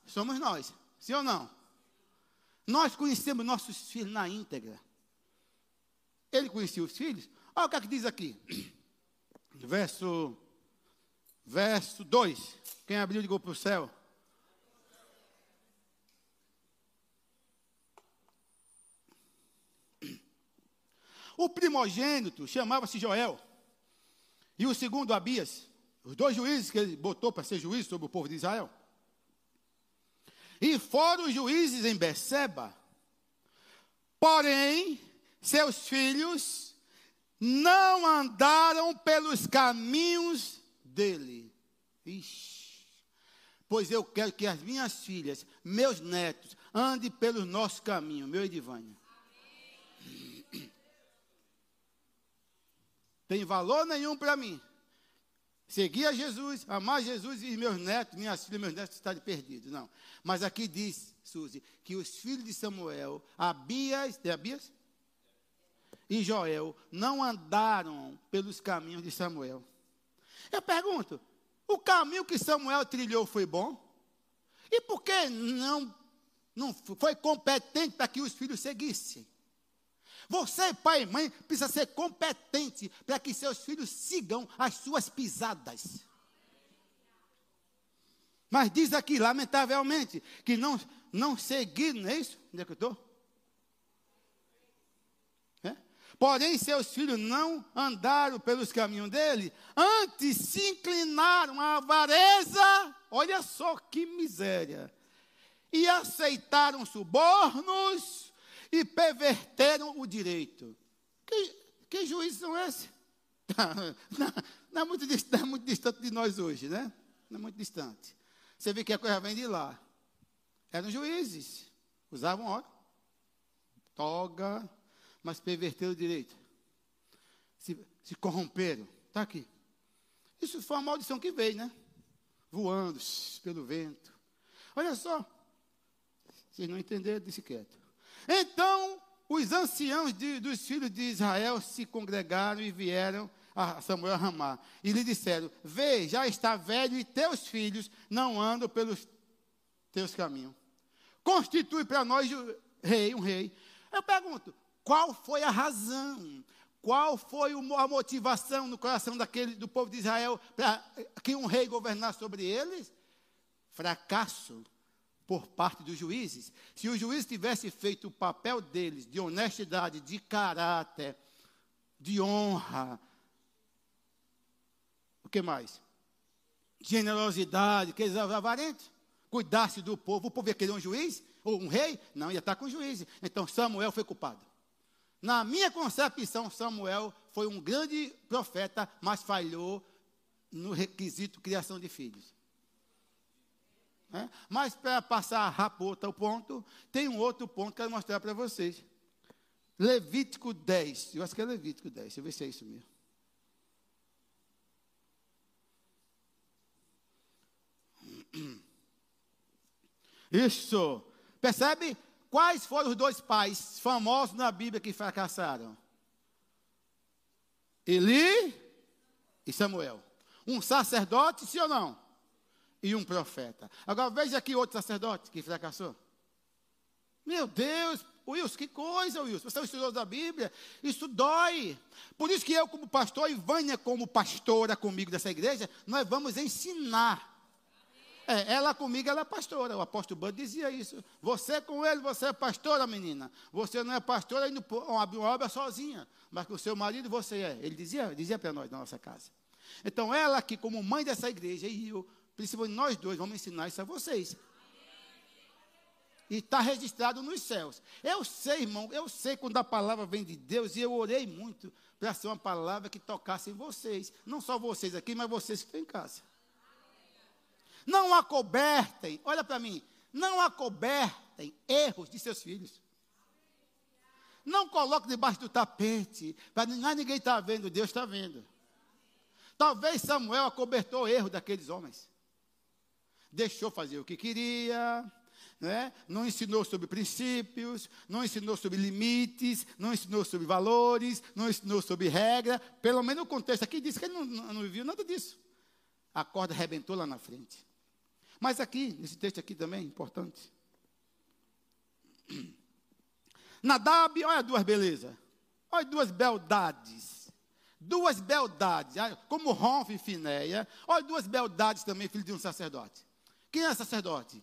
Speaker 1: Somos nós. Sim ou não? Nós conhecemos nossos filhos na íntegra. Ele conhecia os filhos. Olha o que, é que diz aqui. Verso, verso 2. Quem abriu ligou para o céu. O primogênito chamava-se Joel. E o segundo, Abias, os dois juízes que ele botou para ser juiz sobre o povo de Israel. E foram juízes em Beceba. Porém, seus filhos não andaram pelos caminhos dele. Ixi. Pois eu quero que as minhas filhas, meus netos, andem pelos nossos caminhos, meu Edivânia. Tem valor nenhum para mim. Seguir a Jesus, amar Jesus e meus netos, minhas filhas, meus netos estarem perdidos. Não. Mas aqui diz, Suzy, que os filhos de Samuel, Abias, é Abias? E Joel não andaram pelos caminhos de Samuel. Eu pergunto, o caminho que Samuel trilhou foi bom? E por que não, não foi competente para que os filhos seguissem? Você, pai e mãe, precisa ser competente para que seus filhos sigam as suas pisadas. Mas diz aqui, lamentavelmente, que não, não seguiram, não é isso? Onde é que eu estou? É? Porém, seus filhos não andaram pelos caminhos dele, antes se inclinaram à avareza. Olha só que miséria. E aceitaram subornos e perverteram o direito. Que, que juízes são esses? Não, não, é muito, não é muito distante de nós hoje, né? Não é muito distante. Você vê que a coisa vem de lá. Eram juízes, usavam ó, toga, mas perverteram o direito. Se, se corromperam. Está aqui. Isso foi uma maldição que veio, né? Voando pelo vento. Olha só. Vocês não entenderam, disse quieto. Então, os anciãos de, dos filhos de Israel se congregaram e vieram a Samuel a Ramá. E lhe disseram: Vê, já está velho e teus filhos não andam pelos teus caminhos. Constitui para nós rei, um rei. Eu pergunto: qual foi a razão? Qual foi a motivação no coração daquele, do povo de Israel para que um rei governasse sobre eles? Fracasso por parte dos juízes. Se os juízes tivessem feito o papel deles de honestidade, de caráter, de honra, o que mais? Generosidade, que eles avarentes, cuidasse do povo, o povo ia querer um juiz ou um rei? Não, ia estar com o juiz. Então Samuel foi culpado. Na minha concepção, Samuel foi um grande profeta, mas falhou no requisito criação de filhos. É? Mas para passar para outro ponto, tem um outro ponto que eu quero mostrar para vocês. Levítico 10. Eu acho que é Levítico 10. Deixa eu ver se é isso mesmo. Isso. Percebe? Quais foram os dois pais famosos na Bíblia que fracassaram? Eli e Samuel. Um sacerdote, sim ou não? E um profeta. Agora veja aqui outro sacerdote que fracassou. Meu Deus, Wilson, que coisa, Wilson. Você é um estudioso da Bíblia. Isso dói. Por isso que eu, como pastor, e Vânia, como pastora comigo dessa igreja, nós vamos ensinar. É, ela comigo, ela é pastora. O apóstolo Bud dizia isso. Você com ele, você é pastora, menina. Você não é pastora indo abrir uma obra sozinha. Mas com o seu marido você é. Ele dizia, dizia para nós na nossa casa. Então, ela aqui, como mãe dessa igreja, e eu, principalmente nós dois, vamos ensinar isso a vocês. E está registrado nos céus. Eu sei, irmão, eu sei quando a palavra vem de Deus, e eu orei muito para ser uma palavra que tocasse em vocês. Não só vocês aqui, mas vocês que estão em casa. Não acobertem, olha para mim, não acobertem erros de seus filhos. Não coloque debaixo do tapete, para ninguém está vendo, Deus está vendo. Talvez Samuel acobertou o erro daqueles homens. Deixou fazer o que queria, né? não ensinou sobre princípios, não ensinou sobre limites, não ensinou sobre valores, não ensinou sobre regra. Pelo menos o contexto aqui diz que ele não, não, viu nada disso. A corda arrebentou lá na frente. Mas aqui, nesse texto aqui também, importante. Nadab, olha duas belezas. Olha duas beldades duas beldades, ah, como Ronf e Finéia. Olha, duas beldades também, filho de um sacerdote. Quem é sacerdote?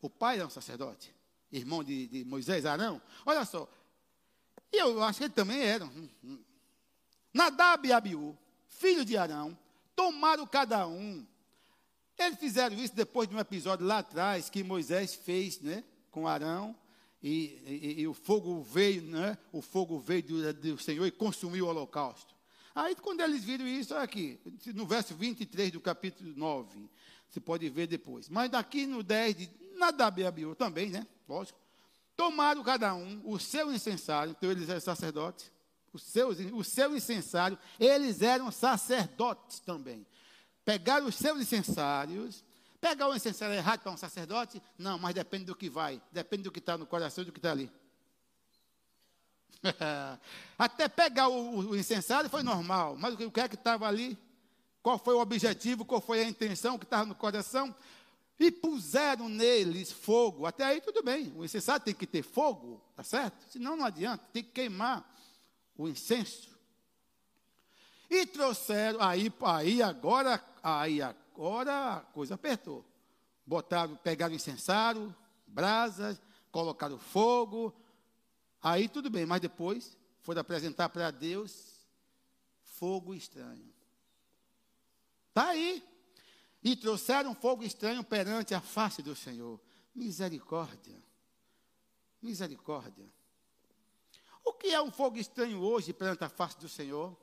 Speaker 1: O pai é um sacerdote, irmão de, de Moisés, Arão. Olha só, e eu acho que ele também era. Nadab e Abiú, filho de Arão, tomaram cada um. Eles fizeram isso depois de um episódio lá atrás que Moisés fez né, com Arão. E, e, e, o fogo veio, né? O fogo veio do, do Senhor e consumiu o holocausto. Aí, quando eles viram isso, aqui, no verso 23 do capítulo 9, você pode ver depois. Mas daqui no 10 de Nadab e Abiú também, né? Lógico. Tomaram cada um o seu incensário, então eles eram sacerdotes, o seu, o seu incensário, eles eram sacerdotes também. Pegaram os seus incensários, pegar o incensário errado para um sacerdote? Não, mas depende do que vai, depende do que está no coração e do que está ali. Até pegar o, o incensário foi normal, mas o que é que estava ali? Qual foi o objetivo? Qual foi a intenção que estava no coração? E puseram neles fogo. Até aí tudo bem. O incensário tem que ter fogo, tá certo? Senão não adianta, tem que queimar o incenso. E trouxeram, aí, aí agora, aí agora a coisa apertou. Botaram, pegaram o incensário, brasas, colocaram fogo, Aí tudo bem, mas depois foi apresentar para Deus fogo estranho. Está aí. E trouxeram fogo estranho perante a face do Senhor. Misericórdia. Misericórdia. O que é um fogo estranho hoje perante a face do Senhor?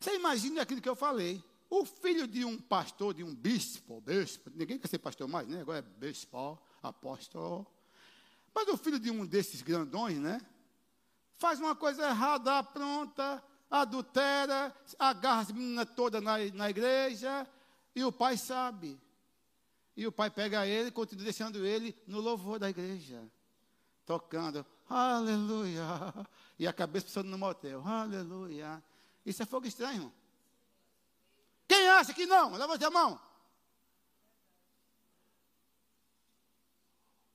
Speaker 1: Você imagina aquilo que eu falei. O filho de um pastor, de um bispo, bispo, ninguém quer ser pastor mais, né? Agora é bispo, apóstolo. Mas o filho de um desses grandões, né? Faz uma coisa errada, pronta, adultera, agarra as meninas todas na, na igreja, e o pai sabe. E o pai pega ele continua deixando ele no louvor da igreja, tocando, aleluia. E a cabeça pensando no motel, aleluia. Isso é fogo estranho. Quem acha que não? Levante a mão.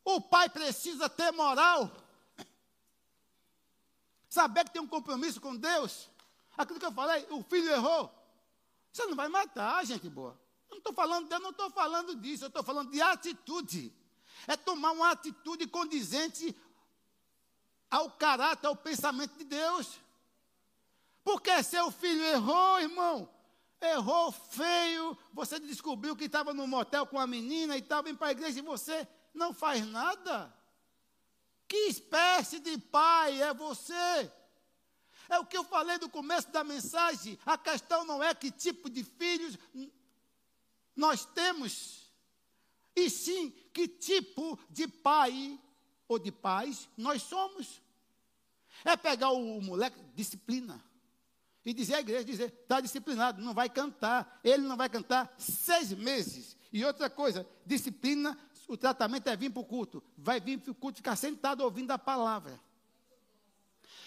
Speaker 1: O pai precisa ter moral. Saber que tem um compromisso com Deus. Aquilo que eu falei, o filho errou. Você não vai matar, gente boa. Eu não estou falando, eu não estou falando disso, eu estou falando de atitude. É tomar uma atitude condizente ao caráter, ao pensamento de Deus. Porque seu filho errou, irmão, errou feio, você descobriu que estava no motel com a menina e estava indo para a igreja e você não faz nada. Que espécie de pai é você? É o que eu falei no começo da mensagem. A questão não é que tipo de filhos nós temos, e sim que tipo de pai ou de pais nós somos. É pegar o moleque, disciplina. E dizer à igreja, dizer, está disciplinado, não vai cantar. Ele não vai cantar seis meses. E outra coisa, disciplina, o tratamento é vir para o culto. Vai vir para o culto, ficar sentado ouvindo a palavra.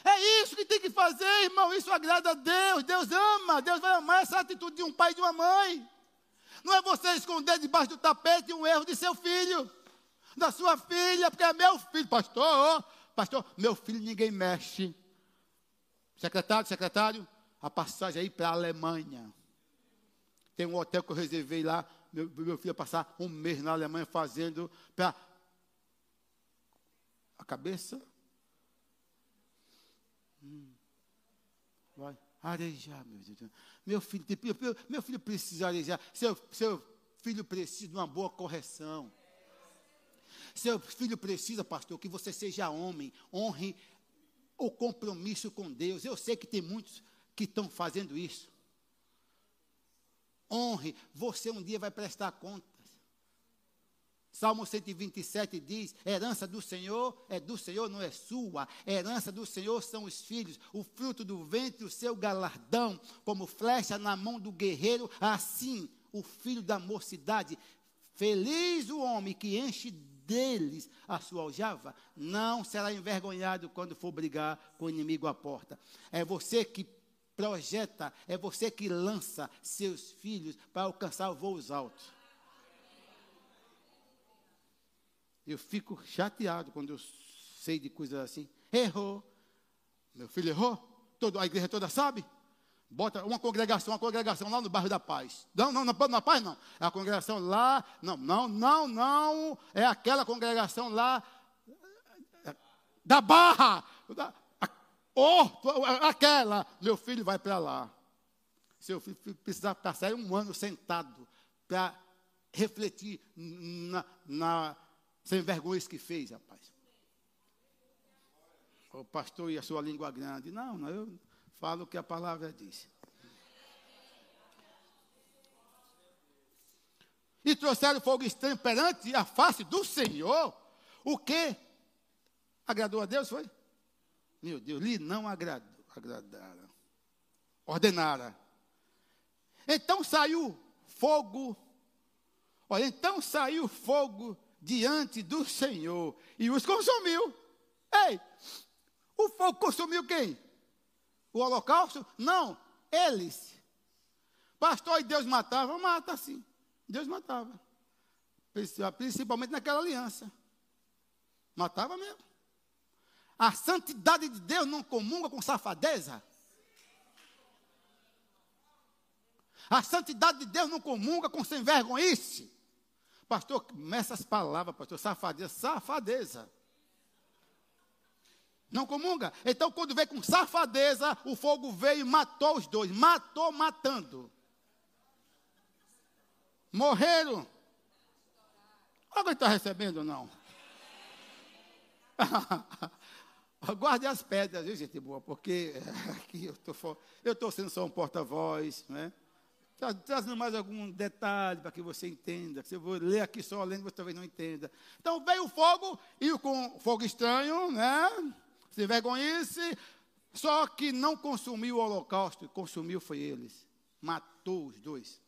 Speaker 1: É isso que tem que fazer, irmão. Isso agrada a Deus. Deus ama. Deus vai amar essa atitude de um pai e de uma mãe. Não é você esconder debaixo do tapete um erro de seu filho, da sua filha, porque é meu filho, pastor. Pastor, meu filho ninguém mexe. Secretário, secretário, a passagem aí para a Alemanha. Tem um hotel que eu reservei lá. Meu, meu filho ia passar um mês na Alemanha fazendo para a cabeça. Hum. Vai arejar, meu Deus. Meu filho, meu filho precisa arejar. Seu, seu filho precisa de uma boa correção. Seu filho precisa, pastor, que você seja homem, honre o compromisso com Deus. Eu sei que tem muitos que estão fazendo isso. Honre, você um dia vai prestar contas. Salmo 127 diz: herança do Senhor é do Senhor, não é sua. Herança do Senhor são os filhos, o fruto do ventre, o seu galardão, como flecha na mão do guerreiro, assim o filho da mocidade. Feliz o homem que enche deles a sua aljava, não será envergonhado quando for brigar com o inimigo à porta. É você que projeta, é você que lança seus filhos para alcançar voos altos. Eu fico chateado quando eu sei de coisas assim. Errou. Meu filho errou. Todo, a igreja toda sabe. Bota uma congregação, uma congregação lá no bairro da Paz. Não, não, não, na Paz não. É a congregação lá. Não, não, não, não. É aquela congregação lá da Barra. Da, oh, aquela. Meu filho vai para lá. Seu filho precisa passar um ano sentado para refletir na, na sem vergonha que fez, rapaz. O pastor e a sua língua grande. Não, não, eu falo o que a palavra diz. E trouxeram fogo estranho perante a face do Senhor. O que? Agradou a Deus, foi? Meu Deus, lhe não agradou, agradaram. Ordenaram. Então saiu fogo. Olha, então saiu fogo diante do Senhor e os consumiu. Ei, o fogo consumiu quem? O holocausto? Não, eles. Pastor, e Deus matava? Mata sim. Deus matava. Principalmente naquela aliança. Matava mesmo. A santidade de Deus não comunga com safadeza. A santidade de Deus não comunga com sem vergonhice. Pastor, começa as palavras, pastor, safadeza, safadeza. Não comunga? Então, quando veio com safadeza, o fogo veio e matou os dois. Matou, matando. Morreram. Alguém está recebendo ou não? Guarde as pedras, viu, gente boa? Porque aqui eu estou sendo só um porta-voz, não é? Trazendo mais algum detalhe para que você entenda. Se eu vou ler aqui só lendo, você talvez não entenda. Então veio o fogo, e com fogo estranho, né? Se vergonhice, só que não consumiu o holocausto, consumiu foi eles. Matou os dois.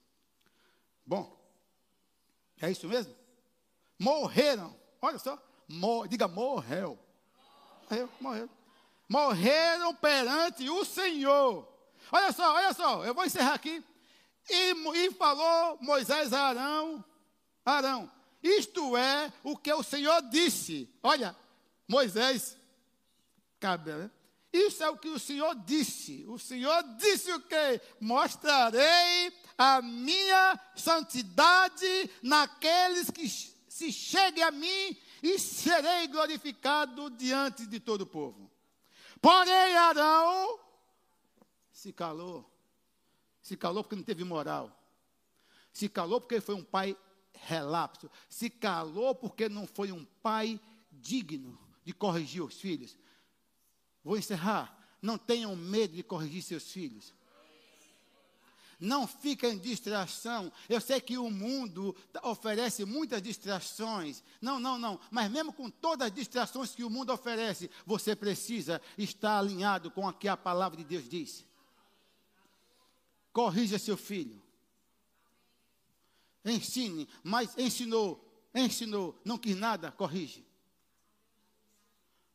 Speaker 1: Bom, é isso mesmo? Morreram. Olha só, mor, diga morreu. Morreu, morreu. Morreram perante o Senhor. Olha só, olha só, eu vou encerrar aqui. E, e falou Moisés a Arão, Arão, isto é o que o Senhor disse. Olha, Moisés, cabe, né? Isso é o que o Senhor disse. O Senhor disse o quê? Mostrarei a minha santidade naqueles que se cheguem a mim e serei glorificado diante de todo o povo. Porém, Arão se calou. Se calou porque não teve moral. Se calou porque foi um pai relapso. Se calou porque não foi um pai digno de corrigir os filhos. Vou encerrar. Não tenham medo de corrigir seus filhos. Não fica em distração. Eu sei que o mundo oferece muitas distrações. Não, não, não. Mas mesmo com todas as distrações que o mundo oferece, você precisa estar alinhado com o que a palavra de Deus diz. Corrija seu filho. Ensine, mas ensinou, ensinou, não quis nada, corrige.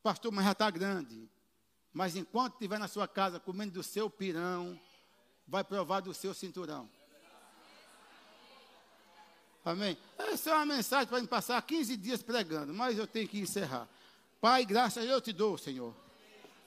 Speaker 1: Pastor, mas já está grande. Mas enquanto estiver na sua casa comendo do seu pirão, vai provar do seu cinturão. Amém? Essa é uma mensagem para me passar 15 dias pregando, mas eu tenho que encerrar. Pai, graças eu te dou, Senhor.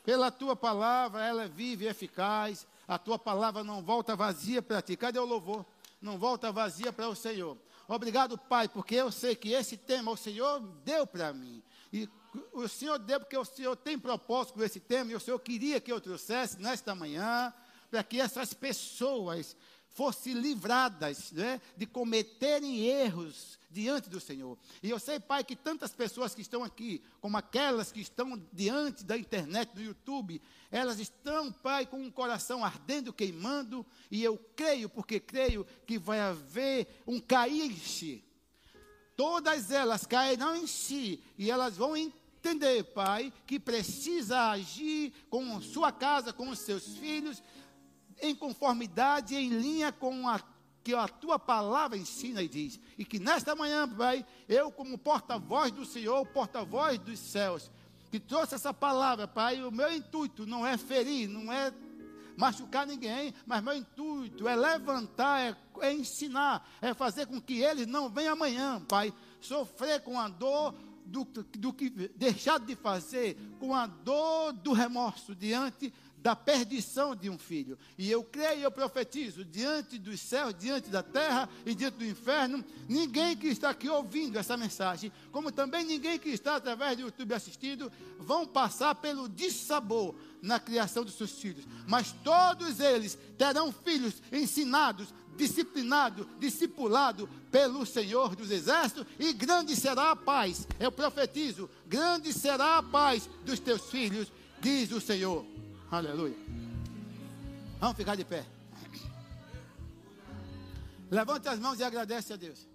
Speaker 1: Pela tua palavra, ela é viva e eficaz. A tua palavra não volta vazia para ti. Cadê o louvor? Não volta vazia para o Senhor. Obrigado, Pai, porque eu sei que esse tema o Senhor deu para mim. E o Senhor deu porque o Senhor tem propósito com esse tema e o Senhor queria que eu trouxesse nesta manhã para que essas pessoas fossem livradas né, de cometerem erros diante do Senhor. E eu sei, Pai, que tantas pessoas que estão aqui, como aquelas que estão diante da internet, do YouTube, elas estão, Pai, com um coração ardendo, queimando, e eu creio, porque creio que vai haver um cair-se. Todas elas cairão em si, e elas vão entender, Pai, que precisa agir com sua casa, com os seus filhos, em conformidade, em linha com a que a tua palavra ensina e diz. E que nesta manhã, Pai, eu, como porta-voz do Senhor, porta-voz dos céus, que trouxe essa palavra, Pai, o meu intuito não é ferir, não é machucar ninguém, mas meu intuito é levantar, é, é ensinar, é fazer com que eles não venham amanhã, Pai, sofrer com a dor do, do que deixado de fazer, com a dor do remorso diante da perdição de um filho. E eu creio e eu profetizo, diante dos céus, diante da terra e diante do inferno, ninguém que está aqui ouvindo essa mensagem, como também ninguém que está através do YouTube assistindo, vão passar pelo dissabor na criação dos seus filhos. Mas todos eles terão filhos ensinados, disciplinados, discipulados pelo Senhor dos Exércitos, e grande será a paz. Eu profetizo: grande será a paz dos teus filhos, diz o Senhor. Aleluia. Vamos ficar de pé. Levante as mãos e agradece a Deus.